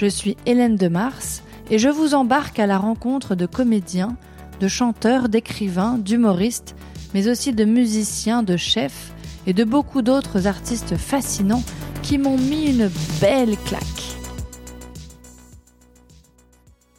Je suis Hélène de Mars et je vous embarque à la rencontre de comédiens, de chanteurs, d'écrivains, d'humoristes, mais aussi de musiciens, de chefs et de beaucoup d'autres artistes fascinants qui m'ont mis une belle claque.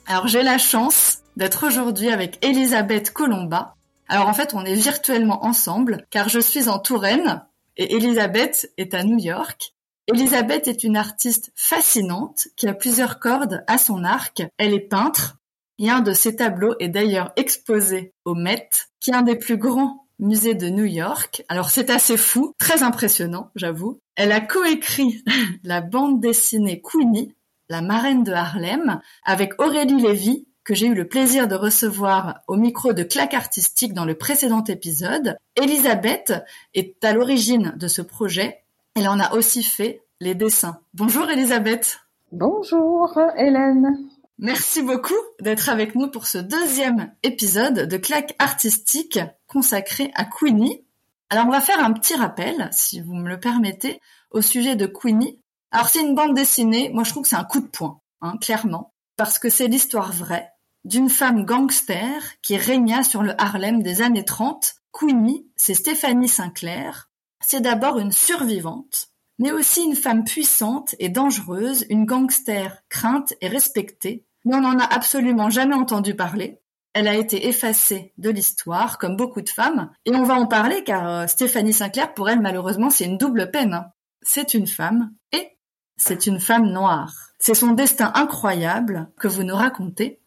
Alors j'ai la chance d'être aujourd'hui avec Elisabeth Colomba. Alors en fait on est virtuellement ensemble car je suis en Touraine et Elisabeth est à New York Elisabeth est une artiste fascinante qui a plusieurs cordes à son arc. Elle est peintre et un de ses tableaux est d'ailleurs exposé au Met, qui est un des plus grands musées de New York. Alors c'est assez fou, très impressionnant, j'avoue. Elle a coécrit la bande dessinée Queenie, la marraine de Harlem, avec Aurélie Lévy, que j'ai eu le plaisir de recevoir au micro de Claque Artistique dans le précédent épisode. Elisabeth est à l'origine de ce projet elle en a aussi fait les dessins. Bonjour Elisabeth. Bonjour Hélène. Merci beaucoup d'être avec nous pour ce deuxième épisode de Claque artistique consacré à Queenie. Alors on va faire un petit rappel, si vous me le permettez, au sujet de Queenie. Alors c'est une bande dessinée, moi je trouve que c'est un coup de poing, hein, clairement, parce que c'est l'histoire vraie d'une femme gangster qui régna sur le Harlem des années 30. Queenie, c'est Stéphanie Sinclair, c'est d'abord une survivante, mais aussi une femme puissante et dangereuse, une gangster crainte et respectée, mais on n'en a absolument jamais entendu parler. Elle a été effacée de l'histoire, comme beaucoup de femmes, et on va en parler car euh, Stéphanie Sinclair, pour elle, malheureusement, c'est une double peine. C'est une femme et c'est une femme noire. C'est son destin incroyable que vous nous racontez.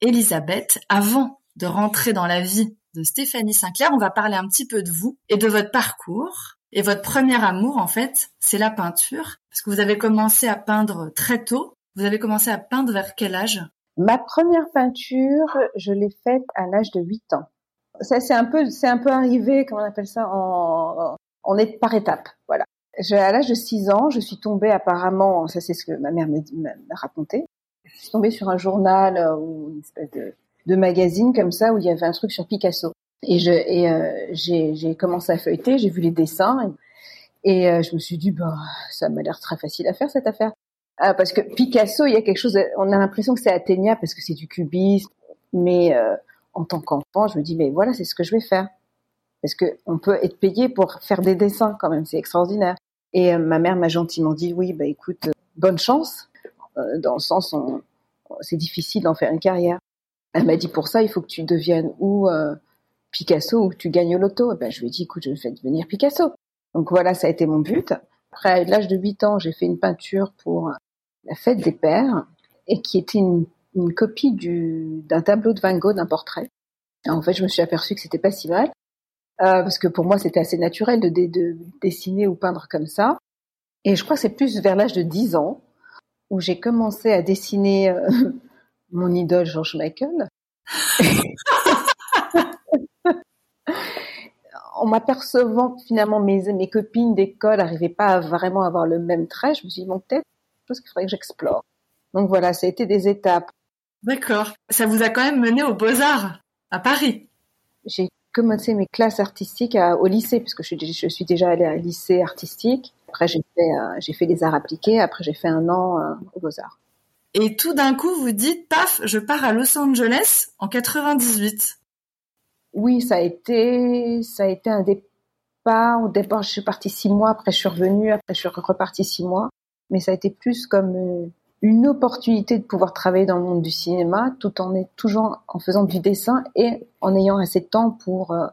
Elisabeth, avant de rentrer dans la vie de Stéphanie Sinclair, on va parler un petit peu de vous et de votre parcours. Et votre premier amour, en fait, c'est la peinture, parce que vous avez commencé à peindre très tôt. Vous avez commencé à peindre vers quel âge? Ma première peinture, je l'ai faite à l'âge de 8 ans. Ça, c'est un peu, c'est un peu arrivé, comment on appelle ça, en, on est par étapes, voilà. à l'âge de 6 ans, je suis tombée apparemment, ça c'est ce que ma mère m'a raconté, je suis tombée sur un journal euh, ou une espèce de, de magazine comme ça où il y avait un truc sur Picasso. Et je et euh, j'ai commencé à feuilleter, j'ai vu les dessins et, euh, je me suis dit bah ça m'a l'air très facile à faire cette affaire. Ah, parce que Picasso, il y a quelque chose, on a l'impression que c'est atteignable parce que c'est du cubisme, mais euh, en tant qu'enfant, je me dis mais voilà, c'est ce que je vais faire. Parce que on peut être payé pour faire des dessins quand même, c'est extraordinaire. Et ma mère m'a gentiment dit oui, bah écoute, bonne chance, dans le sens c'est difficile d'en faire une carrière. Elle m'a dit pour ça, il faut que tu deviennes ou Picasso ou tu gagnes au loto. ben, je lui ai dit, écoute, je vais devenir Picasso. Donc voilà, ça a été mon but. Après, à l'âge de 8 ans, j'ai fait une peinture pour la fête des pères et qui était une, copie d'un tableau de Van Gogh, d'un portrait. en fait, je me suis aperçue que c'était pas si mal. Euh, parce que pour moi, c'était assez naturel de, de, dessiner ou peindre comme ça. Et je crois que c'est plus vers l'âge de 10 ans où j'ai commencé à dessiner euh, mon idole George Michael. en m'apercevant que finalement mes, mes copines d'école n'arrivaient pas à vraiment avoir le même trait, je me suis dit, bon, peut-être, chose qu'il faudrait que j'explore. Donc voilà, ça a été des étapes. D'accord. Ça vous a quand même mené aux Beaux-Arts, à Paris. J'ai commencé mes classes artistiques au lycée, puisque je, je suis déjà allée à un lycée artistique. Après, j'ai fait, euh, fait les arts appliqués. Après, j'ai fait un an euh, aux Beaux-Arts. Et tout d'un coup, vous dites, paf, je pars à Los Angeles en 98 oui, ça a été, ça a été un départ. Au départ, je suis partie six mois, après je suis revenue, après je suis repartie six mois. Mais ça a été plus comme euh, une opportunité de pouvoir travailler dans le monde du cinéma, tout en est toujours en faisant du dessin et en ayant assez de temps pour euh,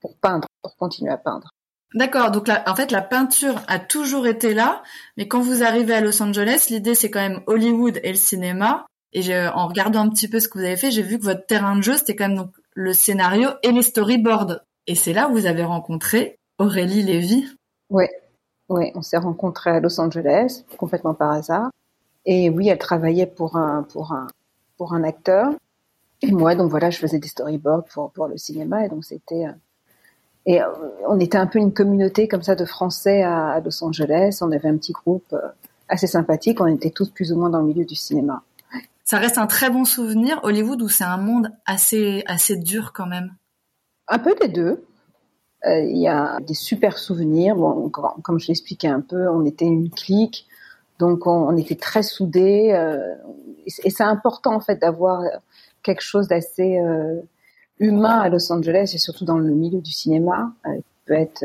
pour peindre, pour continuer à peindre. D'accord. Donc en fait, la peinture a toujours été là, mais quand vous arrivez à Los Angeles, l'idée c'est quand même Hollywood et le cinéma. Et en regardant un petit peu ce que vous avez fait, j'ai vu que votre terrain de jeu c'était quand même donc le scénario et les storyboards. Et c'est là où vous avez rencontré Aurélie Lévy. Oui, ouais, on s'est rencontrés à Los Angeles, complètement par hasard. Et oui, elle travaillait pour un, pour un, pour un acteur. Et moi, donc voilà, je faisais des storyboards pour, pour le cinéma. Et donc c'était, euh, et euh, on était un peu une communauté comme ça de Français à, Los Angeles. On avait un petit groupe euh, assez sympathique. On était tous plus ou moins dans le milieu du cinéma. Ça reste un très bon souvenir, Hollywood, où c'est un monde assez, assez dur quand même. Un peu des deux. Il y a des super souvenirs. Bon, comme je l'expliquais un peu, on était une clique. Donc on, était très soudés euh, et c'est important en fait d'avoir quelque chose d'assez euh, humain à Los Angeles et surtout dans le milieu du cinéma euh, qui peut être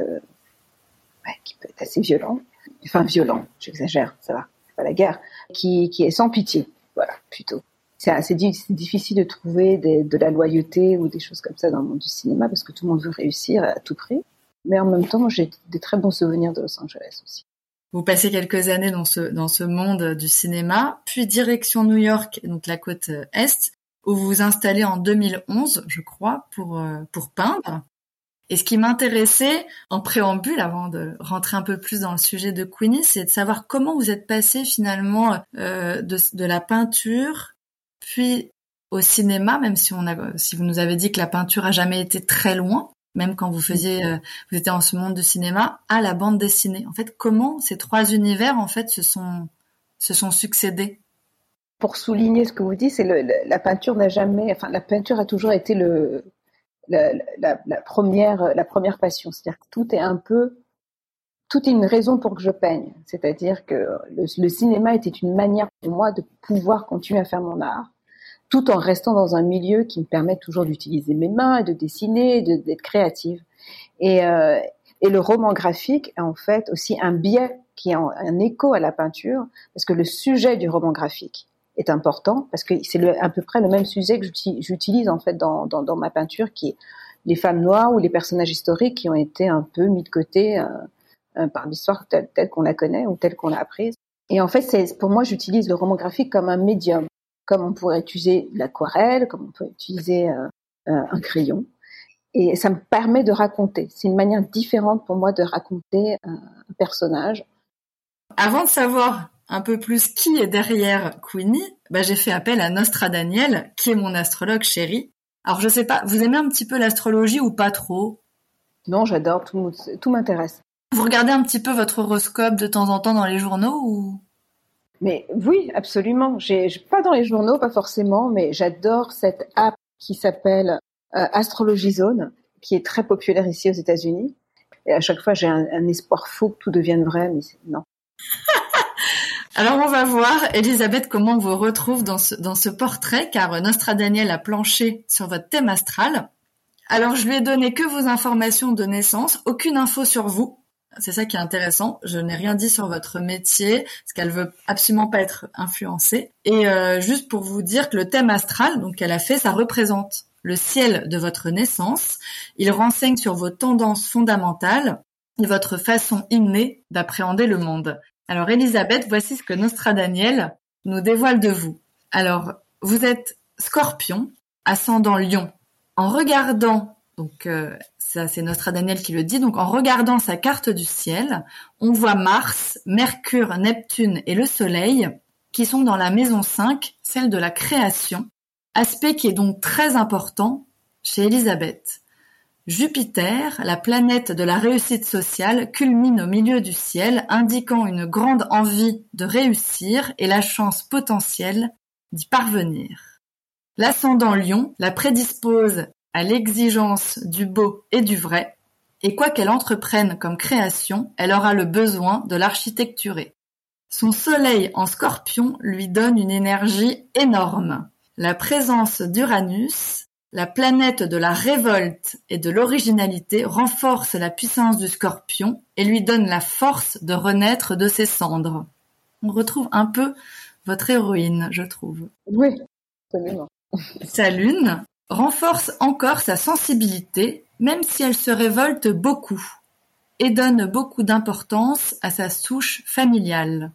qui peut être assez violent, enfin violent, j'exagère, ça va, c'est pas la guerre, qui, qui est sans pitié, voilà plutôt. C'est assez difficile de trouver de la loyauté ou des choses comme ça dans le monde du cinéma parce que tout le monde veut réussir à tout prix. Mais en même temps, j'ai des très bons souvenirs de Los Angeles aussi. Vous passez quelques années dans ce dans ce monde du cinéma, puis direction New York, donc la côte est, où vous vous installez en 2011, je crois, pour euh, pour peindre. Et ce qui m'intéressait en préambule, avant de rentrer un peu plus dans le sujet de Queenie, c'est de savoir comment vous êtes passé finalement euh, de, de la peinture, puis au cinéma, même si on a, si vous nous avez dit que la peinture a jamais été très loin même quand vous faisiez, euh, vous étiez en ce monde de cinéma, à la bande dessinée. En fait, comment ces trois univers en fait se sont se sont succédés? Pour souligner ce que vous dites, c'est la peinture n'a jamais, enfin la peinture a toujours été le la, première la première passion. C'est-à-dire que tout est un peu tout est une raison pour que je peigne. C'est-à-dire que le, cinéma était une manière pour moi de pouvoir continuer à faire mon art tout en restant dans un milieu qui me permet toujours d'utiliser mes mains de dessiner, d'être créative. Et, euh, et le roman graphique est en fait aussi un biais qui est un écho à la peinture, parce que le sujet du roman graphique est important, parce que c'est à peu près le même sujet que j'utilise en fait dans, dans, ma peinture, qui est les femmes noires ou les personnages historiques qui ont été un peu mis de côté euh, euh par l'histoire telle, qu'on la connaît ou telle qu'on l'a apprise. Et en fait, c'est pour moi, j'utilise le roman graphique comme un médium comme on pourrait utiliser l'aquarelle, comme on peut utiliser euh, un crayon. Et ça me permet de raconter. C'est une manière différente pour moi de raconter un personnage. Avant de savoir un peu plus qui est derrière Queenie, bah, j'ai fait appel à Nostra Daniel, qui est mon astrologue chéri. Alors je sais pas, vous aimez un petit peu l'astrologie ou pas trop? Non, j'adore, tout, tout m'intéresse. Vous regardez un petit peu votre horoscope de temps en temps dans les journaux ou? Mais oui, absolument. J'ai pas dans les journaux, pas forcément, mais j'adore cette app qui s'appelle euh, Astrology Zone, qui est très populaire ici aux États-Unis. Et à chaque fois, j'ai un, un, espoir fou que tout devienne vrai, mais non. Alors on va voir, Elisabeth, comment on vous retrouve dans ce, portrait, car Nostra Daniel a planché sur votre thème astral. Alors je lui ai donné que vos informations de naissance, aucune info sur vous. C'est ça qui est intéressant. Je n'ai rien dit sur votre métier, parce qu'elle veut absolument pas être influencée. Et euh, juste pour vous dire que le thème astral, donc qu'elle a fait, ça représente le ciel de votre naissance. Il renseigne sur vos tendances fondamentales et votre façon innée d'appréhender le monde. Alors Elisabeth, voici ce que Nostradaniel nous dévoile de vous. Alors, vous êtes scorpion, ascendant lion. En regardant donc euh, ça c'est Daniel qui le dit. Donc en regardant sa carte du ciel, on voit Mars, Mercure, Neptune et le Soleil qui sont dans la maison 5, celle de la création, aspect qui est donc très important chez Elisabeth. Jupiter, la planète de la réussite sociale, culmine au milieu du ciel, indiquant une grande envie de réussir et la chance potentielle d'y parvenir. L'ascendant Lion la prédispose à l'exigence du beau et du vrai, et quoi qu'elle entreprenne comme création, elle aura le besoin de l'architecturer. Son soleil en scorpion lui donne une énergie énorme. La présence d'Uranus, la planète de la révolte et de l'originalité, renforce la puissance du scorpion et lui donne la force de renaître de ses cendres. On retrouve un peu votre héroïne, je trouve. Oui, absolument. Sa lune, renforce encore sa sensibilité, même si elle se révolte beaucoup, et donne beaucoup d'importance à sa souche familiale.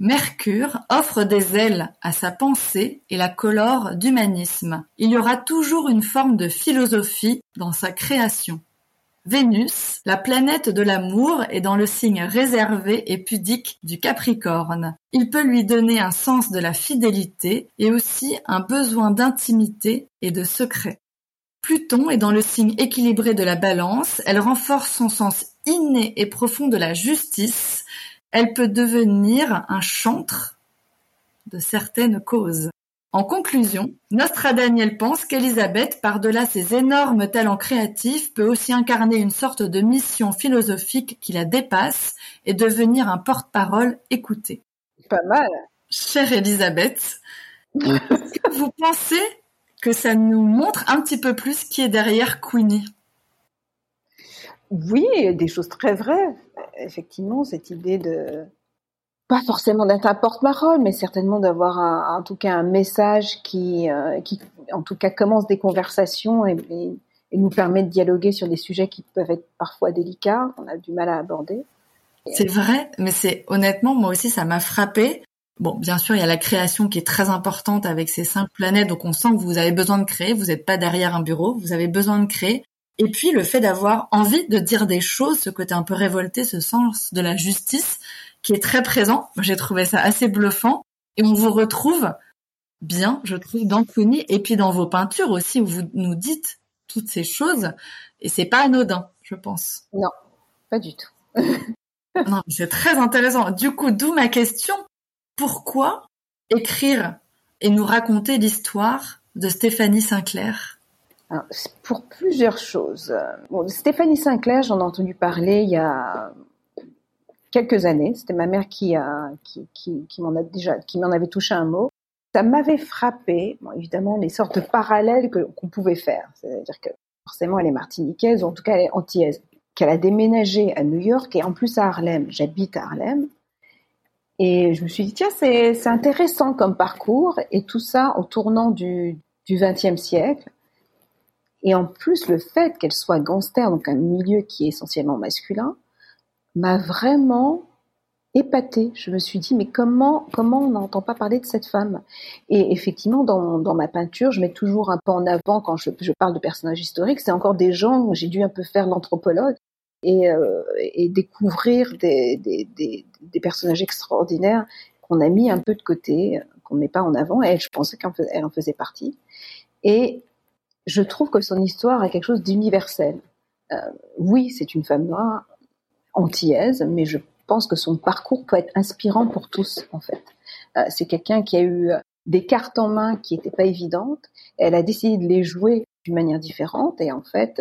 Mercure offre des ailes à sa pensée et la colore d'humanisme. Il y aura toujours une forme de philosophie dans sa création. Vénus, la planète de l'amour, est dans le signe réservé et pudique du Capricorne. Il peut lui donner un sens de la fidélité et aussi un besoin d'intimité et de secret. Pluton est dans le signe équilibré de la balance, elle renforce son sens inné et profond de la justice, elle peut devenir un chantre de certaines causes. En conclusion, Nostradaniel pense qu'Elisabeth, par-delà ses énormes talents créatifs, peut aussi incarner une sorte de mission philosophique qui la dépasse et devenir un porte-parole écouté. Pas mal. Chère Elisabeth, vous pensez que ça nous montre un petit peu plus qui est derrière Queenie? Oui, des choses très vraies. Effectivement, cette idée de pas forcément d'être un porte-parole, mais certainement d'avoir en tout cas un message qui, euh, qui, en tout cas, commence des conversations et, nous permet de dialoguer sur des sujets qui peuvent être parfois délicats, on a du mal à aborder. C'est vrai, mais c'est honnêtement, moi aussi, ça m'a frappé. Bon, bien sûr, il y a la création qui est très importante avec ces cinq planètes, donc on sent que vous avez besoin de créer, vous n'êtes pas derrière un bureau, vous avez besoin de créer. Et puis le fait d'avoir envie de dire des choses, ce côté un peu révolté, ce sens de la justice, qui est très présent. J'ai trouvé ça assez bluffant. Et on vous retrouve bien, je trouve, dans Cluny et puis dans vos peintures aussi, où vous nous dites toutes ces choses. Et c'est pas anodin, je pense. Non, pas du tout. non, c'est très intéressant. Du coup, d'où ma question. Pourquoi écrire et nous raconter l'histoire de Stéphanie Sinclair? Pour plusieurs choses. Stéphanie Sinclair, j'en ai entendu parler il y a quelques années. C'était ma mère qui, m'en a déjà, qui m'en avait touché un mot. Ça m'avait frappé, évidemment, les sortes de parallèles qu'on pouvait faire. C'est-à-dire que forcément, elle est martiniquaise, ou en tout cas, elle est antillaise. Qu'elle a déménagé à New York et en plus à Harlem. J'habite à Harlem. Et je me suis dit, tiens, c'est, intéressant comme parcours, et tout ça au tournant du XXe siècle. Et en plus, le fait qu'elle soit gangster, donc un milieu qui est essentiellement masculin, m'a vraiment épatée. Je me suis dit, mais comment, comment on n'entend pas parler de cette femme? Et effectivement, dans, ma peinture, je mets toujours un peu en avant quand je, parle de personnages historiques. C'est encore des gens où j'ai dû un peu faire l'anthropologue et, euh, découvrir des, personnages extraordinaires qu'on a mis un peu de côté, qu'on ne met pas en avant. Et je pensais qu'elle en faisait partie. Et je trouve que son histoire a quelque chose d'universel. Euh, oui, c'est une femme noire, antillaise, mais je pense que son parcours peut être inspirant pour tous, en fait. Euh, c'est quelqu'un qui a eu des cartes en main qui n'étaient pas évidentes. Elle a décidé de les jouer d'une manière différente et en fait,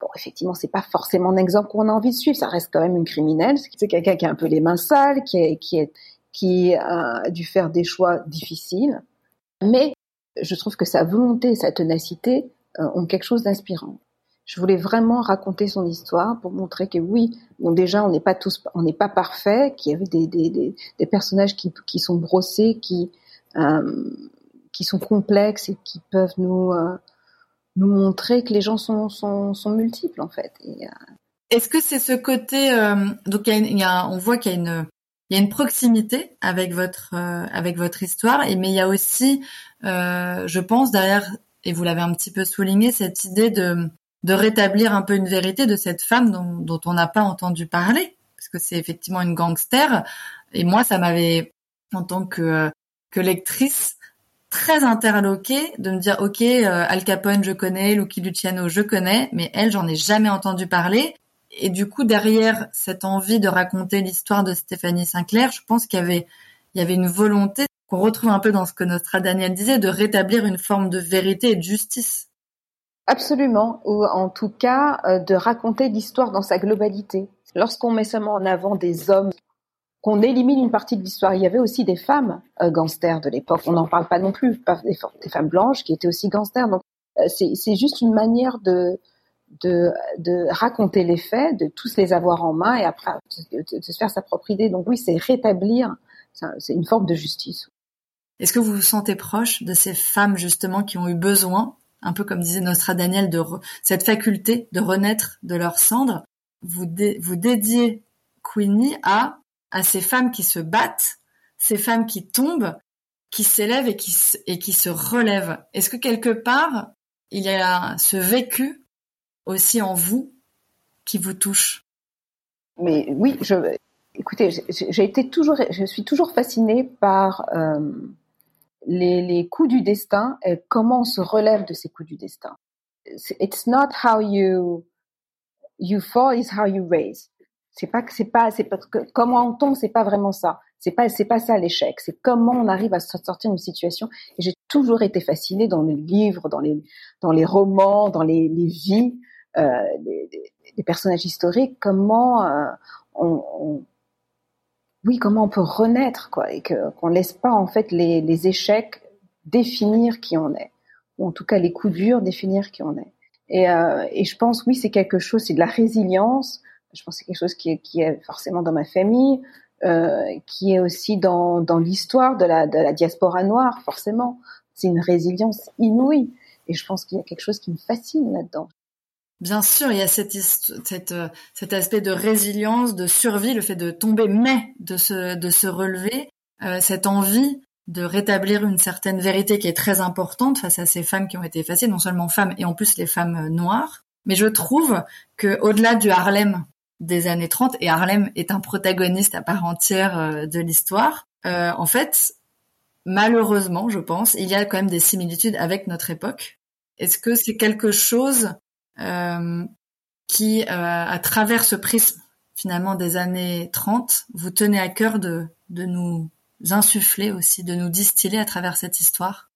bon, effectivement, c'est pas forcément un exemple qu'on a envie de suivre. Ça reste quand même une criminelle. C'est quelqu'un qui a un peu les mains sales, qui, est, qui, est, qui a dû faire des choix difficiles. Mais je trouve que sa volonté et sa ténacité euh, ont quelque chose d'inspirant je voulais vraiment raconter son histoire pour montrer que oui, bon déjà on n'est pas tous, on n'est pas parfait, qu'il y avait des, des, des, des, personnages qui, qui sont brossés, qui euh, qui sont complexes et qui peuvent nous euh, nous montrer que les gens sont sont, sont multiples en fait. Euh... Est-ce que c'est ce côté euh, donc il y a, y a, on voit qu'il y a une il y a une proximité avec votre euh, avec votre histoire et mais il y a aussi je pense derrière et vous l'avez un petit peu souligné cette idée de de rétablir un peu une vérité de cette femme dont, on n'a pas entendu parler, parce que c'est effectivement une gangster. Et moi, ça m'avait, en tant que, que lectrice, très interloquée de me dire, ok, euh, Al Capone, je connais, Lucky Luciano, je connais, mais elle, j'en ai jamais entendu parler. Et du coup, derrière cette envie de raconter l'histoire de Stéphanie Sinclair, je pense qu'il y avait, une volonté qu'on retrouve un peu dans ce que notre Daniel disait, de rétablir une forme de vérité et de justice Absolument, ou en tout cas euh, de raconter l'histoire dans sa globalité. Lorsqu'on met seulement en avant des hommes, qu'on élimine une partie de l'histoire, il y avait aussi des femmes euh, gangsters de l'époque. On n'en parle pas non plus, des, femmes blanches qui étaient aussi gangsters. Donc euh, c'est juste une manière de, de, de raconter les faits, de tous les avoir en main et après de, se faire sa propre idée. Donc oui, c'est rétablir, c'est une forme de justice. Est-ce que vous vous sentez proche de ces femmes justement qui ont eu besoin un peu comme disait Nostra Daniel, de cette faculté de renaître de leurs cendres, vous, vous dédiez Queenie à, à ces femmes qui se battent, ces femmes qui tombent, qui s'élèvent et qui, et qui se relèvent. Est-ce que quelque part, il y a ce vécu aussi en vous qui vous touche Mais oui, je, écoutez, j'ai été toujours, je suis toujours fascinée par euh, les, coups du destin et comment on se relève de ces coups du destin. It's not how you you fall, is how you raise. C'est pas que c'est pas c'est parce que comment on tombe, c'est pas vraiment ça. C'est pas c'est pas ça l'échec. C'est comment on arrive à sortir d'une situation. Et j'ai toujours été fascinée dans les livres, dans les dans les romans, dans les, les vies des, des, personnages historiques. Comment euh, on, on, oui comment on peut renaître quoi et qu'on laisse pas en fait les, les échecs définir qui on est ou en tout cas les coups durs définir qui on est. Et, euh, et je pense oui c'est quelque chose c'est de la résilience je pense que c'est quelque chose qui est, qui est forcément dans ma famille, euh, qui est aussi dans, dans l'histoire de la, de la diaspora noire, forcément. C'est une résilience inouïe. Et je pense qu'il y a quelque chose qui me fascine là-dedans. Bien sûr, il y a cette, cette, euh, cet aspect de résilience, de survie, le fait de tomber, mais de se, de se relever, euh, cette envie de rétablir une certaine vérité qui est très importante face à ces femmes qui ont été effacées, non seulement femmes et en plus les femmes noires. Mais je trouve que au-delà du Harlem des années 30 et Harlem est un protagoniste à part entière euh, de l'histoire. Euh, en fait, malheureusement, je pense, il y a quand même des similitudes avec notre époque. Est-ce que c'est quelque chose euh, qui, euh, à travers ce prisme finalement des années 30, vous tenez à cœur de, de nous insuffler aussi, de nous distiller à travers cette histoire?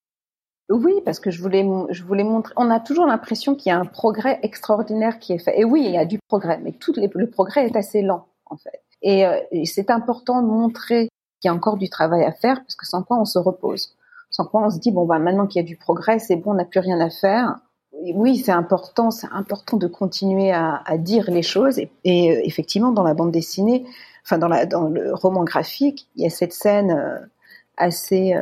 Oui, parce que je voulais, je voulais montrer. On a toujours l'impression qu'il y a un progrès extraordinaire qui est fait. Et oui, il y a du progrès, mais tout le progrès est assez lent, en fait. Et, euh, c'est important de montrer qu'il y a encore du travail à faire, parce que sans quoi on se repose. Sans quoi on se dit bon bah maintenant qu'il y a du progrès, c'est bon, on n'a plus rien à faire. Oui, c'est important, c'est important de continuer à, à, dire les choses. Et, et euh, effectivement, dans la bande dessinée, enfin dans, la, dans le roman graphique, il y a cette scène euh, assez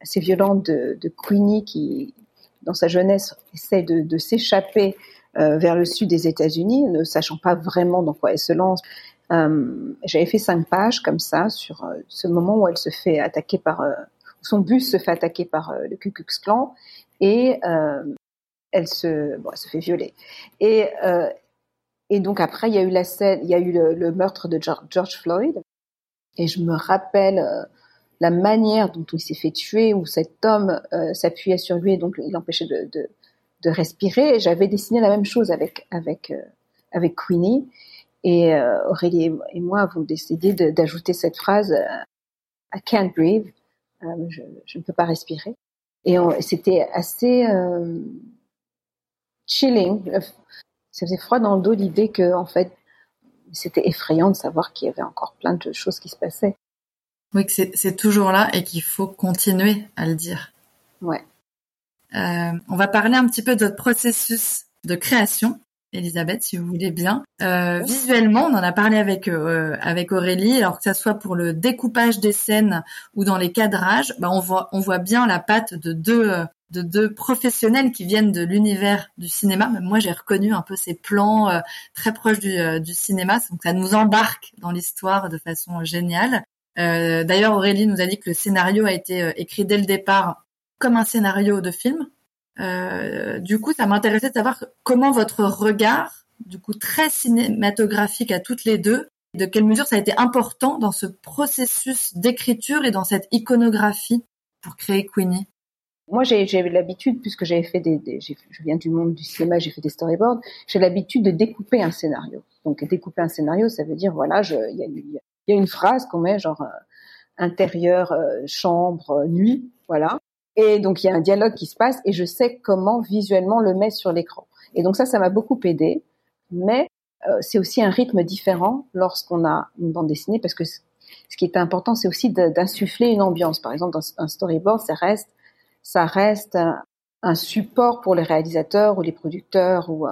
assez violente de, de, Queenie qui, dans sa jeunesse, essaie de, de s'échapper euh, vers le sud des États-Unis, ne sachant pas vraiment dans quoi elle se lance. Euh, J'avais fait cinq pages comme ça sur euh, ce moment où elle se fait attaquer par, euh, son bus se fait attaquer par euh, le Ku Klux Klan et elle se, bon, elle se fait violer. Et et donc après, il y a eu la scène, il y a eu le, meurtre de George Floyd. Et je me rappelle la manière dont il s'est fait tuer, où cet homme euh, s'appuyait sur lui et donc il l'empêchait de, de, de, respirer. J'avais dessiné la même chose avec avec euh, avec Queenie et euh, Aurélie et moi avons décidé d'ajouter cette phrase I can't breathe, je, je, ne peux pas respirer. Et c'était assez chilling. Ça faisait froid dans le dos l'idée que en fait c'était effrayant de savoir qu'il y avait encore plein de choses qui se passaient. Oui, que c'est toujours là et qu'il faut continuer à le dire. Ouais. Euh, on va parler un petit peu de votre processus de création, Elisabeth, si vous voulez bien. Euh, visuellement, on en a parlé avec euh, avec Aurélie. Alors que ça soit pour le découpage des scènes ou dans les cadrages, bah on voit on voit bien la patte de deux de deux professionnels qui viennent de l'univers du cinéma. Moi, j'ai reconnu un peu ces plans euh, très proches du, euh, du cinéma. Donc, ça nous embarque dans l'histoire de façon géniale. Euh, d'ailleurs, Aurélie nous a dit que le scénario a été euh, écrit dès le départ comme un scénario de film. Euh, du coup, ça m'intéressait de savoir comment votre regard, du coup très cinématographique à toutes les deux, de quelle mesure ça a été important dans ce processus d'écriture et dans cette iconographie pour créer Queenie? Moi, j'ai l'habitude, puisque j'avais fait des, des je viens du monde du cinéma, j'ai fait des storyboards, j'ai l'habitude de découper un scénario. Donc, découper un scénario, ça veut dire, voilà, il y y a une phrase qu'on met genre euh, intérieur, euh, chambre, euh, nuit, voilà. Et donc il y a un dialogue qui se passe et je sais comment visuellement le mettre sur l'écran. Et donc ça, ça m'a beaucoup aidé. Mais c'est aussi un rythme différent lorsqu'on a une bande dessinée parce que ce qui est important, c'est aussi d'insuffler une ambiance. Par exemple, un storyboard, ça reste, ça reste un, support pour les réalisateurs ou les producteurs ou,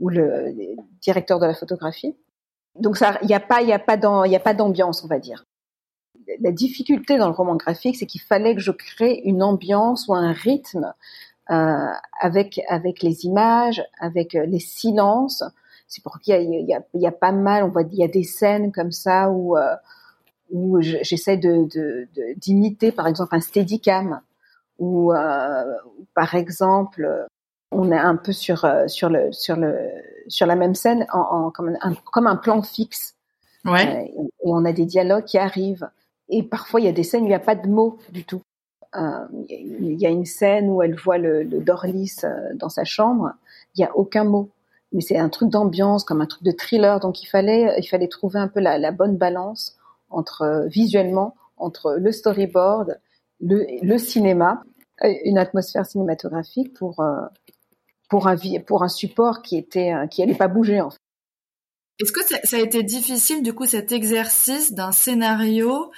ou le directeur de la photographie. Donc il n'y a pas, y a pas d'ambiance, on va dire. La difficulté dans le roman graphique, c'est qu'il fallait que je crée une ambiance ou un rythme euh, avec avec les images, avec les silences. C'est pour qu'il y y, a, pas mal, on voit, il y a des scènes comme ça où euh, où j'essaie d'imiter, par exemple, un steadicam ou euh, par exemple on est un peu sur sur le sur le sur la même scène en, comme un comme un plan fixe. Ouais. et on a des dialogues qui arrivent. Et parfois, il y a des scènes où il n'y a pas de mots du tout. Euh, il y a une scène où elle voit le, le Dorlis euh, dans sa chambre. Il n'y a aucun mot. Mais c'est un truc d'ambiance, comme un truc de thriller. Donc il fallait, il fallait trouver un peu la, la bonne balance entre euh, visuellement entre le storyboard, le, le cinéma, une atmosphère cinématographique pour pour un pour un support qui était qui allait pas bouger. Est-ce que ça, a été difficile du coup cet exercice d'un scénario,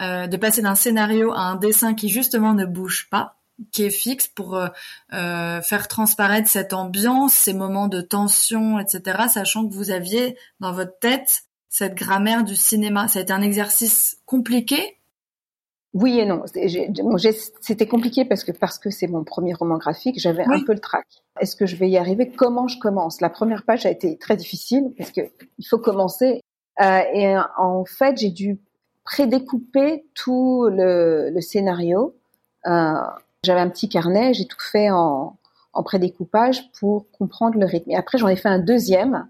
euh, de passer d'un scénario à un dessin qui justement ne bouge pas, qui est fixe pour euh, euh, faire transparaître cette ambiance, ces moments de tension, etc., sachant que vous aviez dans votre tête cette grammaire du cinéma? Ça a été un exercice compliqué oui et non. C'était compliqué parce que parce que c'est mon premier roman graphique, j'avais un peu le trac. Est-ce que je vais y arriver? Comment je commence? La première page a été très difficile parce que il faut commencer. Euh, et en fait, j'ai dû prédécouper tout le, le scénario. Euh, j'avais un petit carnet, j'ai tout fait en, en prédécoupage pour comprendre le rythme. Et après, j'en ai fait un deuxième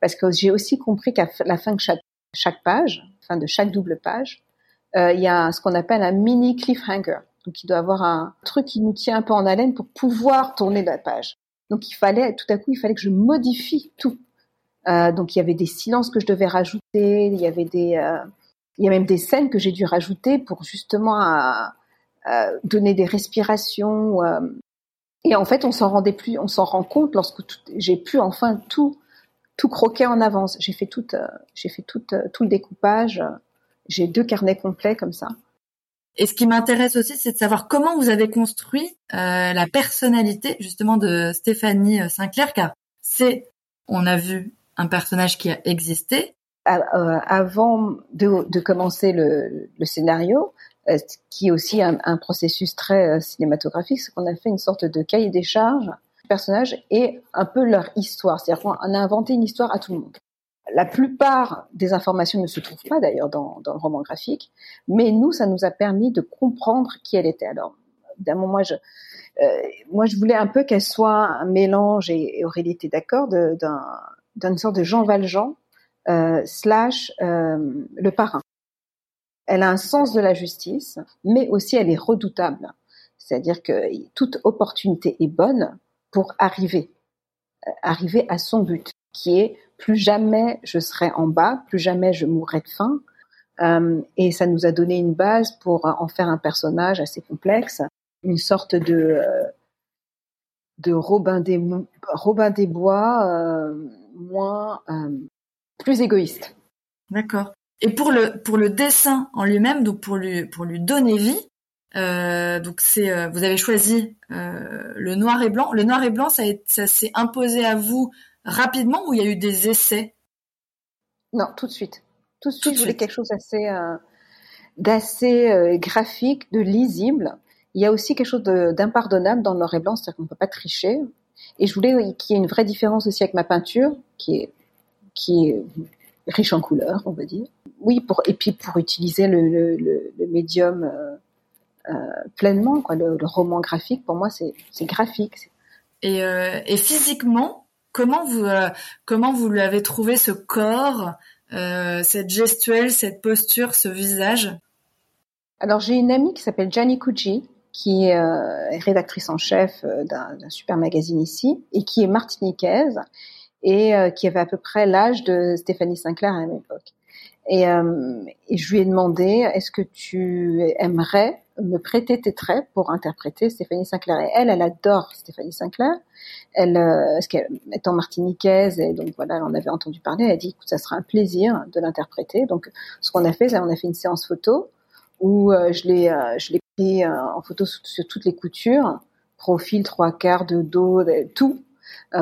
parce que j'ai aussi compris qu'à la fin de chaque, chaque page, fin de chaque double page, euh, il y a ce qu'on appelle un mini cliffhanger. Donc il doit avoir un truc qui nous tient un peu en haleine pour pouvoir tourner la page. Donc il fallait, tout à coup, il fallait que je modifie tout. Euh, donc il y avait des silences que je devais rajouter, il y avait des, euh, il y a même des scènes que j'ai dû rajouter pour justement euh, donner des respirations. Euh. et en fait, on s'en rendait plus, on s'en rend compte lorsque j'ai pu enfin tout, tout croquer en avance. J'ai fait tout, euh, j'ai fait tout, tout le découpage. J'ai deux carnets complets comme ça. Et ce qui m'intéresse aussi, c'est de savoir comment vous avez construit euh, la personnalité justement de Stéphanie euh, Sinclair, car c'est, on a vu un personnage qui a existé. Euh, avant de, commencer le, scénario, qui est aussi un, un processus très cinématographique, c'est qu'on a fait une sorte de cahier des charges du personnage et un peu leur histoire. C'est-à-dire qu'on a inventé une histoire à tout le monde. La plupart des informations ne se trouvent pas d'ailleurs dans, le roman graphique, mais nous, ça nous a permis de comprendre qui elle était. Alors, évidemment, moi, je, euh, voulais un peu qu'elle soit un mélange, et, Aurélie était d'accord, d'une sorte de Jean Valjean euh, slash euh, le parrain. Elle a un sens de la justice, mais aussi elle est redoutable. C'est-à-dire que toute opportunité est bonne pour arriver, arriver à son but, qui est plus jamais je serai en bas, plus jamais je mourrai de faim. Euh, et ça nous a donné une base pour en faire un personnage assez complexe, une sorte de euh, de Robin des Robin des Bois euh, moins plus égoïste. D'accord. Et pour le pour le dessin en lui-même, donc pour lui pour lui donner vie, donc c'est vous avez choisi le noir et blanc. Le noir et blanc, ça, ça s'est imposé à vous rapidement ou il y a eu des essais? Non, tout de suite. Tout de suite, je voulais quelque chose d'assez euh, d'assez euh, graphique, de lisible. Il y a aussi quelque chose d'impardonnable dans le noir et blanc, c'est-à-dire qu'on ne peut pas tricher. Et je voulais qu'il y ait une vraie différence aussi avec ma peinture, qui est qui est riche en couleurs, on va dire. Oui, pour et puis pour utiliser le, le, le, médium euh, euh, pleinement, quoi. Le, roman graphique, pour moi, c'est graphique. Et, euh, et physiquement, Comment vous euh, comment vous lui avez trouvé ce corps, euh, cette gestuelle, cette posture, ce visage? Alors j'ai une amie qui s'appelle Gianni Cucci, qui est euh, rédactrice en chef d'un super magazine ici et qui est martiniquaise et qui avait à peu près l'âge de Stéphanie Sinclair à l'époque. Et, et, je lui ai demandé est-ce que tu aimerais me prêter tes traits pour interpréter Stéphanie Sinclair. Et elle, elle adore Stéphanie Sinclair. Elle, euh, qu'elle étant martiniquaise, et donc voilà, en avait entendu parler, elle a dit, écoute, ça sera un plaisir de l'interpréter. Donc, ce qu'on a fait, c'est on a fait une séance photo où euh, je l'ai, euh, je l'ai pris en photo sur, toutes les coutures, profil, trois quarts de dos, tout,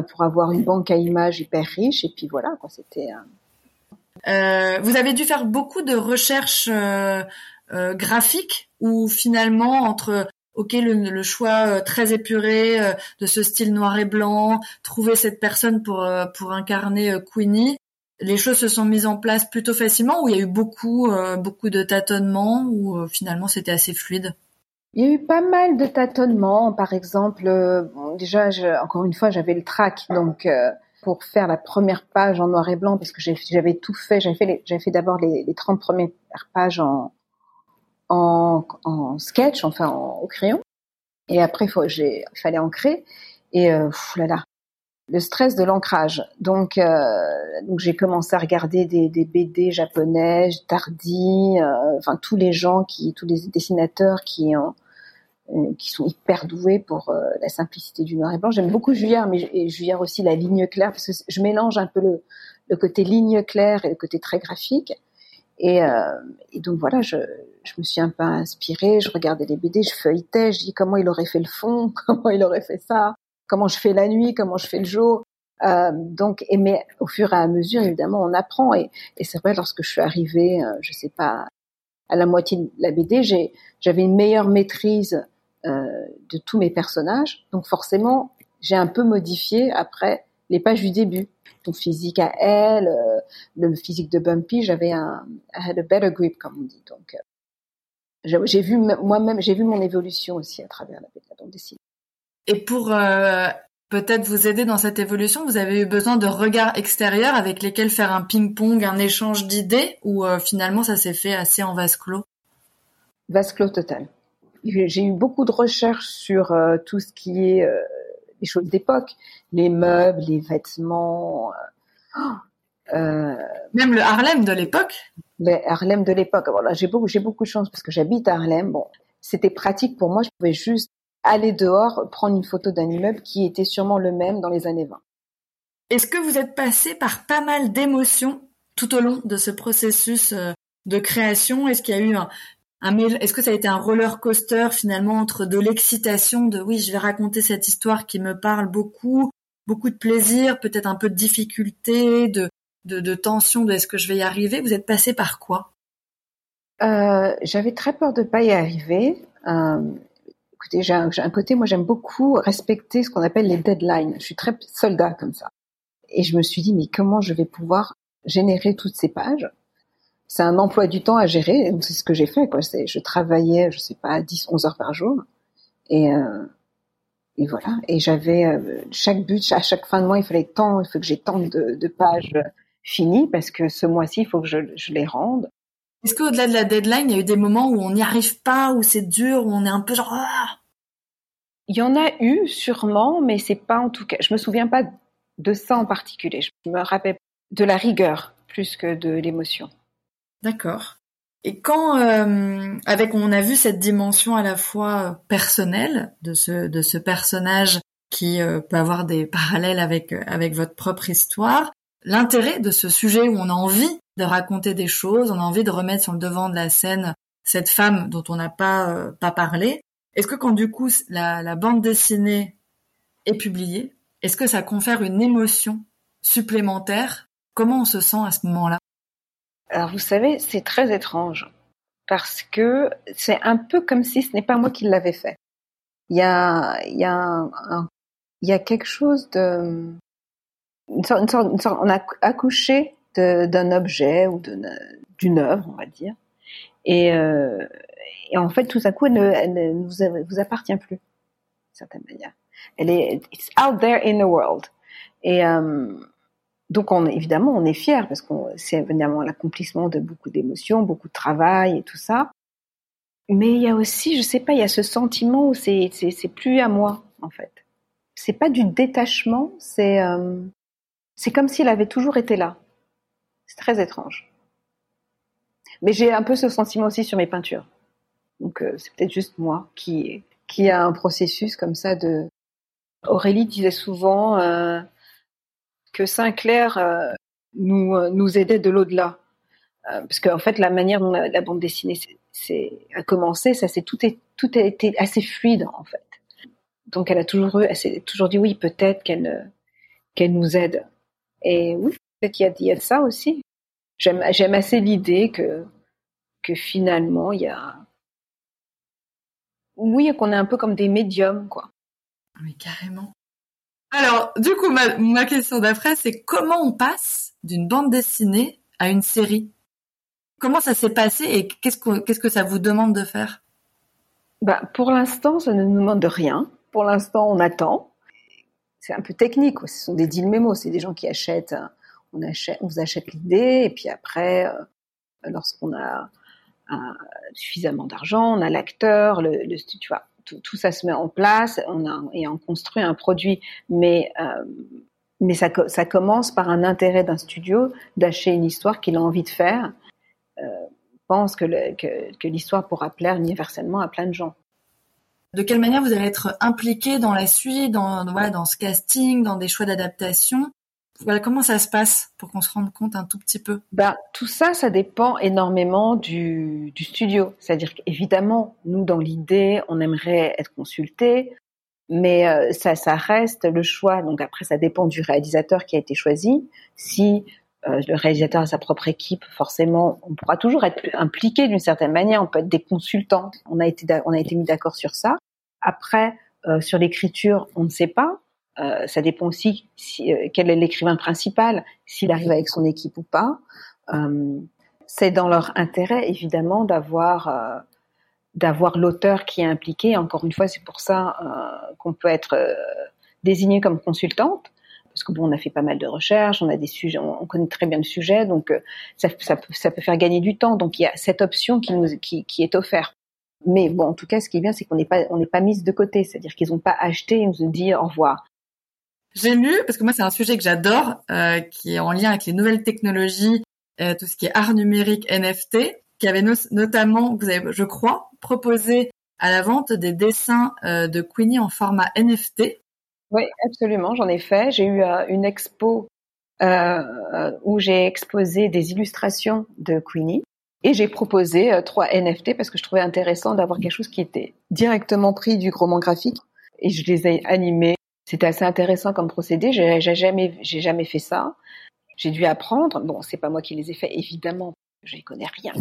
pour avoir une banque à images hyper riche. Et puis voilà, quoi, c'était. vous avez dû faire beaucoup de recherches graphique ou finalement entre ok le, choix euh, très épuré euh, de ce style noir et blanc, trouver cette personne pour pour incarner Queenie, les choses se sont mises en place plutôt facilement ou il y a eu beaucoup beaucoup de tâtonnements ou finalement c'était assez fluide? Il y a eu pas mal de tâtonnements. Par exemple, euh, déjà, encore une fois, j'avais le trac, donc euh, pour faire la première page en noir et blanc, parce que j'avais tout fait. J'avais fait, j'avais fait d'abord les, les 30 premières pages en, en, en sketch, enfin en, au crayon, et après, il fallait ancrer. Et euh, là là, le stress de l'ancrage. Donc, euh, donc j'ai commencé à regarder des, des BD japonais, Tardy, euh, enfin tous les gens qui, tous les dessinateurs qui ont, euh, qui sont hyper doués pour euh, la simplicité du noir et blanc. J'aime beaucoup Juillard, mais et aussi la ligne claire parce que je mélange un peu le, le côté ligne claire et le côté très graphique. Et, euh, et donc voilà, je, je me suis un peu inspirée, je regardais les BD, je feuilletais, je dis comment il aurait fait le fond, comment il aurait fait ça comment je fais la nuit, comment je fais le jour. Euh, donc, et mais au fur et à mesure, évidemment, on apprend. Et, et c'est vrai, lorsque je suis arrivée, euh, je sais pas, à la moitié de la BD, j'avais une meilleure maîtrise euh, de tous mes personnages. Donc, forcément, j'ai un peu modifié après les pages du début. Donc, physique à elle, euh, le physique de Bumpy, j'avais un, I had a better grip, comme on dit. Donc, euh, j'ai vu moi-même, j'ai vu mon évolution aussi à travers la, la bande dessinée. Et pour euh, peut-être vous aider dans cette évolution, vous avez eu besoin de regards extérieurs avec lesquels faire un ping-pong, un échange d'idées, ou euh, finalement ça s'est fait assez en vase clos? Vase clos total. J'ai eu beaucoup de recherches sur euh, tout ce qui est les choses d'époque, les meubles, les vêtements. Euh, Même le Harlem de l'époque. Le Harlem de l'époque. Voilà, j'ai beaucoup, j'ai beaucoup de chance parce que j'habite à Harlem. Bon, c'était pratique pour moi. Je pouvais juste aller dehors prendre une photo d'un immeuble qui était sûrement le même dans les années 20. Est-ce que vous êtes passé par pas mal d'émotions tout au long de ce processus euh, de création? Est-ce qu'il y a eu un, un est-ce que ça a été un roller coaster finalement entre de l'excitation de oui, je vais raconter cette histoire qui me parle beaucoup, beaucoup de plaisir, peut-être un peu de difficulté, de, de, de tension, de est-ce que je vais y arriver? Vous êtes passé par quoi? Euh, J'avais très peur de pas y arriver. Euh, écoutez, j'ai un, un, côté, moi j'aime beaucoup respecter ce qu'on appelle les deadlines. Je suis très soldat comme ça. Et je me suis dit, mais comment je vais pouvoir générer toutes ces pages? C'est un emploi du temps à gérer, donc c'est ce que j'ai fait. Quoi. Je travaillais, je sais pas, 10, 11 heures par jour. Et, euh, et voilà. Et j'avais euh, chaque but, à chaque fin de mois, il fallait tant, il faut que j'ai tant de, de, pages finies parce que ce mois-ci, il faut que je, je les rende. Est-ce qu'au-delà de la deadline, il y a eu des moments où on n'y arrive pas, où c'est dur, où on est un peu genre ah Il y en a eu sûrement, mais c'est pas en tout cas. Je me souviens pas de ça en particulier. Je me rappelle de la rigueur plus que de l'émotion. D'accord. Et quand, euh, avec, on a vu cette dimension à la fois personnelle de ce de ce personnage qui euh, peut avoir des parallèles avec avec votre propre histoire, l'intérêt de ce sujet où on a envie de raconter des choses, on a envie de remettre sur le devant de la scène cette femme dont on n'a pas euh, pas parlé. Est-ce que quand du coup la bande dessinée est publiée, est-ce que ça confère une émotion supplémentaire? Comment on se sent à ce moment-là? Alors vous savez, c'est très étrange parce que c'est un peu comme si ce n'est pas moi qui l'avais fait. Il y a, il y a, il y a quelque chose de, une sorte, une sorte, on a accouché d'un objet ou d'une œuvre, on va dire. Et, euh, et, en fait, tout à coup, elle ne, elle ne vous, vous, appartient plus, d'une certaine manière. Elle est it's out there in the world. Et euh, donc, on, évidemment, on est fier parce que c'est évidemment l'accomplissement de beaucoup d'émotions, beaucoup de travail et tout ça. Mais il y a aussi, je sais pas, il y a ce sentiment où c'est c'est plus à moi en fait. C'est pas du détachement, c'est euh, c'est comme s'il avait toujours été là. C'est très étrange. Mais j'ai un peu ce sentiment aussi sur mes peintures. Donc euh, c'est peut-être juste moi qui qui a un processus comme ça de. Aurélie disait souvent euh, que Sinclair euh, nous nous aidait de l'au-delà, euh, parce qu'en fait la manière dont la, bande dessinée a commencé, ça c'est tout est tout a été assez fluide en fait. Donc elle a toujours elle s'est toujours dit oui peut-être qu'elle qu'elle nous aide. Et oui, peut-être qu'il y, a, ça aussi. J'aime, assez l'idée que, que finalement, il y a, oui, qu'on est un peu comme des médiums, quoi. Oui, carrément. Alors, du coup, ma, ma question d'après, c'est comment on passe d'une bande dessinée à une série? Comment ça s'est passé et qu'est-ce que, qu'est-ce que ça vous demande de faire? Bah, Pour l'instant, ça ne nous demande rien. Pour l'instant, on attend. C'est un peu technique. Ce sont des deal mémos. C'est des gens qui achètent. On, achète, on vous achète l'idée et puis après, euh, lorsqu'on a suffisamment d'argent, on a l'acteur, le, le, tout, ça se met en place, on a, et on construit un produit. Mais euh, mais ça, commence par un intérêt d'un studio d'acheter une histoire qu'il a envie de faire. Euh, pense que, que, que l'histoire pourra plaire universellement à plein de gens. De quelle manière vous allez être impliqué dans la suite, dans, voilà, dans ce casting, dans des choix d'adaptation? Voilà, comment ça se passe pour qu'on se rende compte un tout petit peu? Ben, Tout ça, ça dépend énormément du, du studio. C'est-à-dire qu'évidemment, nous, dans l'idée, on aimerait être consulté, mais euh, ça, ça reste le choix. Donc après, ça dépend du réalisateur qui a été choisi. Si euh, le réalisateur a sa propre équipe, forcément, on pourra toujours être impliqué d'une certaine manière. On peut être des consultants. On a été, on a été mis d'accord sur ça. Après, euh, sur l'écriture, on ne sait pas. Euh, ça dépend aussi si, euh, quel est l'écrivain principal, s'il arrive avec son équipe ou pas. Euh, c'est dans leur intérêt, évidemment, d'avoir d'avoir l'auteur qui est impliqué. Encore une fois, c'est pour ça qu'on peut être désigné comme consultante parce que bon, on a fait pas mal de recherches, on a des sujets, on, connaît très bien le sujet, donc ça, peut, faire gagner du temps. Donc il y a cette option qui nous qui, est offerte. Mais bon, en tout cas, ce qui est bien, c'est qu'on n'est pas on n'est pas mise de côté, c'est-à-dire qu'ils n'ont pas acheté et nous ont dit au revoir. J'ai lu parce que moi c'est un sujet que j'adore, euh, qui est en lien avec les nouvelles technologies, euh, tout ce qui est art numérique, NFT, qui avait notamment, vous avez, je crois, proposé à la vente des dessins euh, de Queenie en format NFT. Oui, absolument, j'en ai fait. J'ai eu une expo où j'ai exposé des illustrations de Queenie et j'ai proposé trois NFT parce que je trouvais intéressant d'avoir quelque chose qui était directement pris du roman graphique et je les ai animés. C'était assez intéressant comme procédé. J'ai jamais, j'ai jamais fait ça. J'ai dû apprendre. Bon, c'est pas moi qui les ai fait, évidemment. Je n'y connais rien.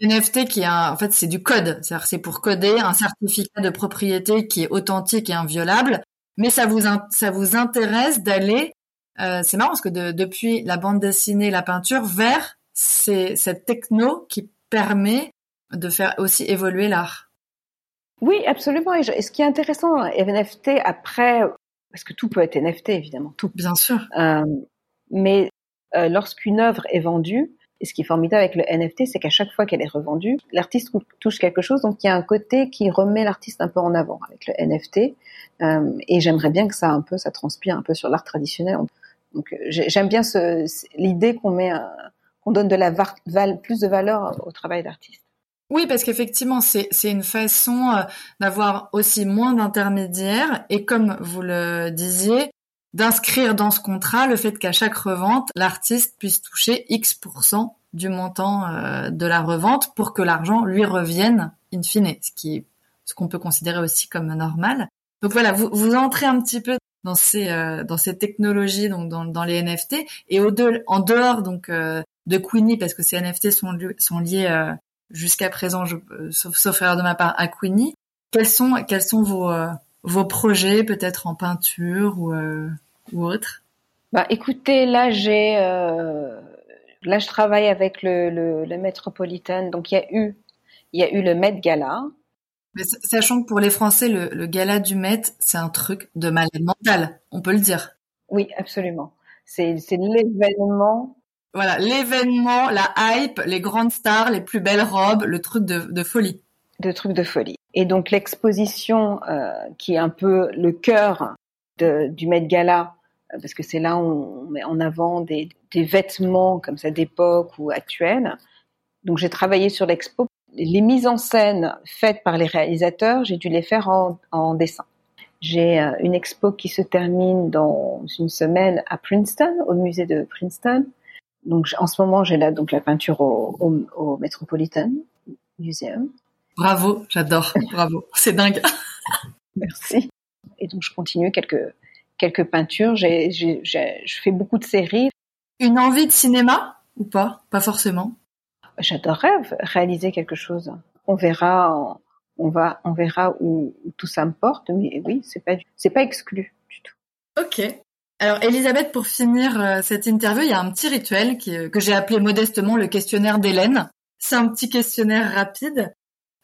NFT qui est en fait c'est du code, c'est-à-dire c'est pour coder un certificat de propriété qui est authentique et inviolable mais ça vous ça vous intéresse d'aller euh, c'est marrant parce que de, depuis la bande dessinée, la peinture, vers cette techno qui permet de faire aussi évoluer l'art. Oui, absolument. Et, ce qui est intéressant, NFT après, parce que tout peut être NFT évidemment, tout. Bien sûr. Euh, mais euh, lorsqu'une œuvre est vendue, et ce qui est formidable avec le NFT, c'est qu'à chaque fois qu'elle est revendue, l'artiste touche quelque chose, donc il y a un côté qui remet l'artiste un peu en avant avec le NFT. Euh, et j'aimerais bien que ça un peu, ça transpire un peu sur l'art traditionnel. Donc j'aime bien ce, l'idée qu'on met, qu'on donne de la val, plus de valeur au travail d'artiste. Oui, parce qu'effectivement, c'est une façon euh, d'avoir aussi moins d'intermédiaires et comme vous le disiez, d'inscrire dans ce contrat le fait qu'à chaque revente, l'artiste puisse toucher X% du montant euh, de la revente pour que l'argent lui revienne in fine, ce qui ce qu'on peut considérer aussi comme normal. Donc voilà, vous, vous entrez un petit peu dans ces euh, dans ces technologies donc dans, dans les NFT et au de, en dehors donc euh, de Queenie parce que ces NFT sont sont liés jusqu'à présent je, sauf sauf erreur de ma part à Queenie. Quels sont quels sont vos vos projets peut-être en peinture ou ou autre? Bah, écoutez, là j'ai, euh, là je travaille avec le, le, le, Metropolitan, donc il y a eu, il y a eu le Met Gala. Mais sachant que pour les Français, le, le gala du Met, c'est un truc de malade mental, on peut le dire. Oui, absolument. C'est l'événement. Voilà, l'événement, la hype, les grandes stars, les plus belles robes, le truc de, folie. De truc de folie. Et donc l'exposition, euh, qui est un peu le cœur du Met Gala, euh, parce que c'est là où on met en avant des, vêtements comme ça d'époque ou actuels. Donc j'ai travaillé sur l'expo. Les mises en scène faites par les réalisateurs, j'ai dû les faire en, en dessin. J'ai euh, une expo qui se termine dans une semaine à Princeton, au musée de Princeton. Donc en ce moment, j'ai là donc la peinture au, au, au Metropolitan Museum. Bravo, j'adore, bravo, c'est dingue. Merci. Et donc je continue quelques quelques peintures. J'ai, j'ai, je fais beaucoup de séries. Une envie de cinéma ou pas? Pas forcément. J'adorerais réaliser quelque chose. On verra, on va, on verra où, tout ça me porte. Mais oui, c'est pas, c'est pas exclu du tout. Ok. Alors Elisabeth, pour finir euh, cette interview, il y a un petit rituel qui, que j'ai appelé modestement le questionnaire d'Hélène. C'est un petit questionnaire rapide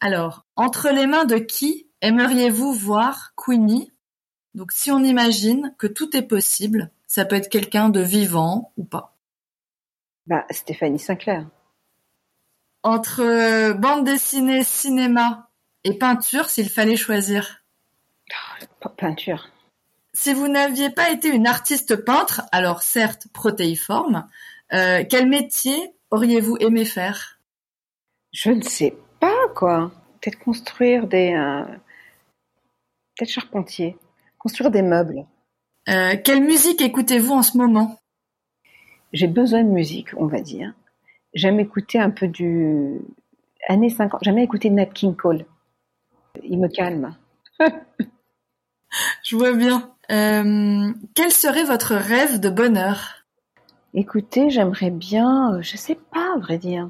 Alors, entre les mains de qui aimeriez-vous voir Queenie? Donc, si on imagine que tout est possible, ça peut être quelqu'un de vivant ou pas. Bah, Stéphanie Sinclair. Entre euh, bande dessinée, cinéma et peinture, s'il fallait choisir? P- peinture. Si vous n'aviez pas été une artiste peintre, alors certes protéiforme, euh, quel métier auriez-vous aimé faire? Je ne sais pas, quoi. Peut-être construire des... euh, Peut-être charpentier. Construire des meubles. Euh, Quelle musique écoutez-vous en ce moment? J'ai besoin de musique, on va dire. J'aime écouter un peu du... Années 50. J'aime écouter Nat King Cole. Il me calme. Je vois bien. Euh, quel serait votre rêve de bonheur? Écoutez, j'aimerais bien... euh, Je sais pas, à vrai dire.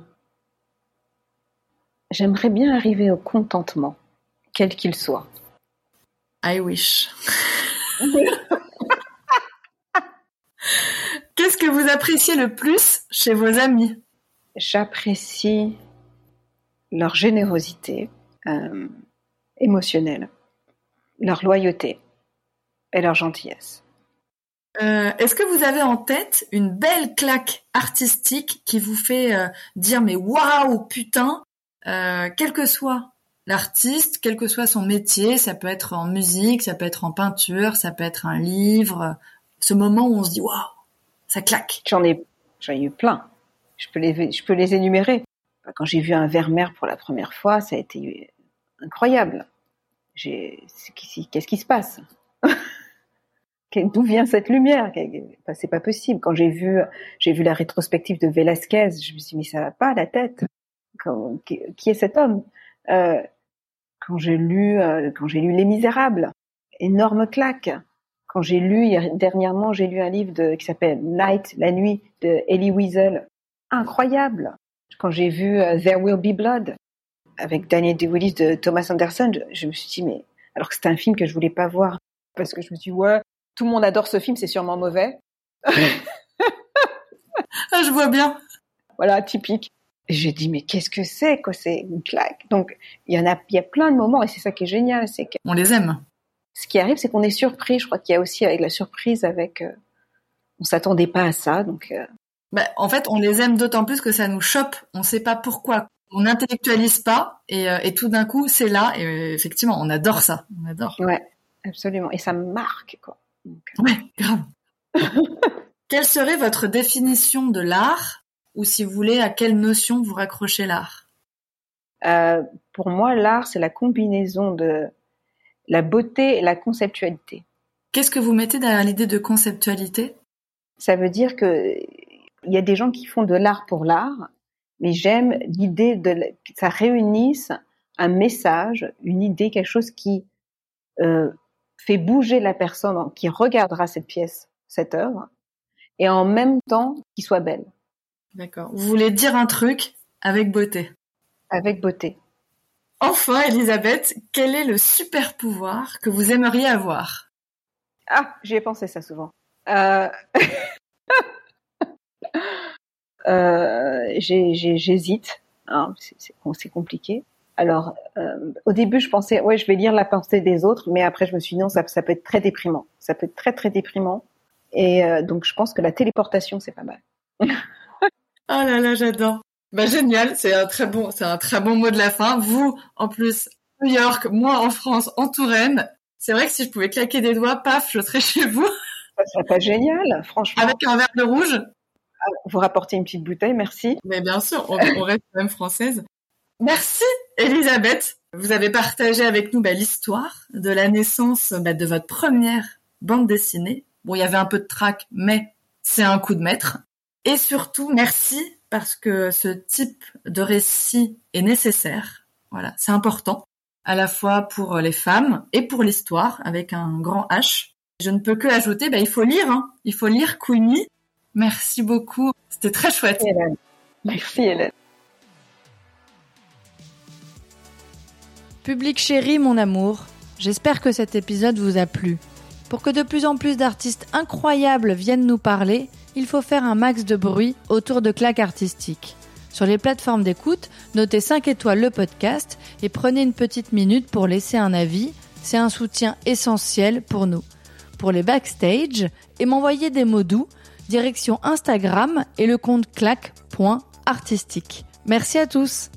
J'aimerais bien arriver au contentement, quel qu'il soit. I wish. Qu'est-ce que vous appréciez le plus chez vos amis? J'apprécie leur générosité euh, émotionnelle, leur loyauté et leur gentillesse. Euh, Est-ce que vous avez en tête une belle claque artistique qui vous fait euh, dire mais waouh putain, euh, quel que soit l'artiste, quel que soit son métier, ça peut être en musique, ça peut être en peinture, ça peut être un livre, ce moment où on se dit waouh, ça claque. J'en ai, j'en ai eu plein. Je peux les, je peux les énumérer. Quand j'ai vu un Vermeer pour la première fois, ça a été incroyable. Qu'est-ce qui se passe? D'où vient cette lumière? C'est pas possible. Quand j'ai vu, j'ai vu la rétrospective de Velázquez, je me suis dit mais ça va pas la tête. Qui, est cet homme? Euh, Quand j'ai lu, euh, quand j'ai lu Les Misérables, énorme claque. Quand j'ai lu dernièrement, j'ai lu un livre de, qui s'appelle Night, la nuit de Elie Wiesel, incroyable. Quand j'ai vu euh, There Will Be Blood avec Daniel Day-Lewis de Thomas Anderson, je, je me suis dit mais alors que c'était un film que je voulais pas voir parce que je me suis dit ouais tout le monde adore ce film, c'est sûrement mauvais. Ah, je vois bien. Voilà, typique. Et j'ai dit mais qu'est-ce que c'est quoi C'est une claque. Donc il y en a, il y a plein de moments et c'est ça qui est génial, c'est que On les aime. ce qui arrive, c'est qu'on est surpris. Je crois qu'il y a aussi avec la surprise, avec euh, on s'attendait pas à ça, donc euh, Bah, en fait, on les aime d'autant plus que ça nous chope. On sait pas pourquoi. On n'intellectualise pas et, euh, et tout d'un coup, c'est là. Et effectivement, on adore ça. On adore. ouais, absolument. Et ça marque quoi. Donc, euh, Ouais, grave. Quelle serait votre définition de l'art ou si vous voulez, à quelle notion vous raccrochez l'art? Euh, pour moi, l'art, c'est la combinaison de la beauté et la conceptualité. Qu'est-ce que vous mettez derrière l'idée de conceptualité? Ça veut dire que il y a des gens qui font de l'art pour l'art, mais j'aime l'idée de que ça réunisse un message, une idée, quelque chose qui euh, fait bouger la personne qui regardera cette pièce, cette œuvre, et en même temps qui soit belle, D'accord. Vous voulez dire un truc avec beauté. avec beauté. Enfin, Elisabeth, quel est le super pouvoir que vous aimeriez avoir? Ah, j'y ai pensé ça souvent. Euh... euh, J'hésite. Hein, c'est compliqué. Alors, euh, au début, je pensais, ouais, je vais lire la pensée des autres, mais après, je me suis dit, non, ça, ça peut être très déprimant. Ça peut être très, très déprimant. Et euh, donc, je pense que la téléportation, c'est pas mal. Oh là là, j'adore. Bah génial, c'est un très bon, c'est un très bon mot de la fin. Vous, en plus, New York, moi en France, en Touraine. C'est vrai que si je pouvais claquer des doigts, paf, je serais chez vous Ça serait pas génial, franchement. avec un verre de rouge. Vous rapportez une petite bouteille, merci. Mais bien sûr, on, on reste quand même française. Merci, Elisabeth. Vous avez partagé avec nous bah, l'histoire de la naissance bah, de votre première bande dessinée. Bon, il y avait un peu de trac, mais c'est un coup de maître. Et surtout, merci parce que ce type de récit est nécessaire. Voilà, c'est important, à la fois pour les femmes et pour l'histoire, avec un grand H. Je ne peux que ajouter, bah, il faut lire, hein. il faut lire Queenie. Merci beaucoup, c'était très chouette. Merci, Hélène. Public chéri, mon amour, j'espère que cet épisode vous a plu. Pour que de plus en plus d'artistes incroyables viennent nous parler, il faut faire un max de bruit autour de claques artistiques. Sur les plateformes d'écoute, notez 5 étoiles le podcast et prenez une petite minute pour laisser un avis. C'est un soutien essentiel pour nous. Pour les backstage et m'envoyer des mots doux, direction Instagram et le compte clac.artistique. Merci à tous.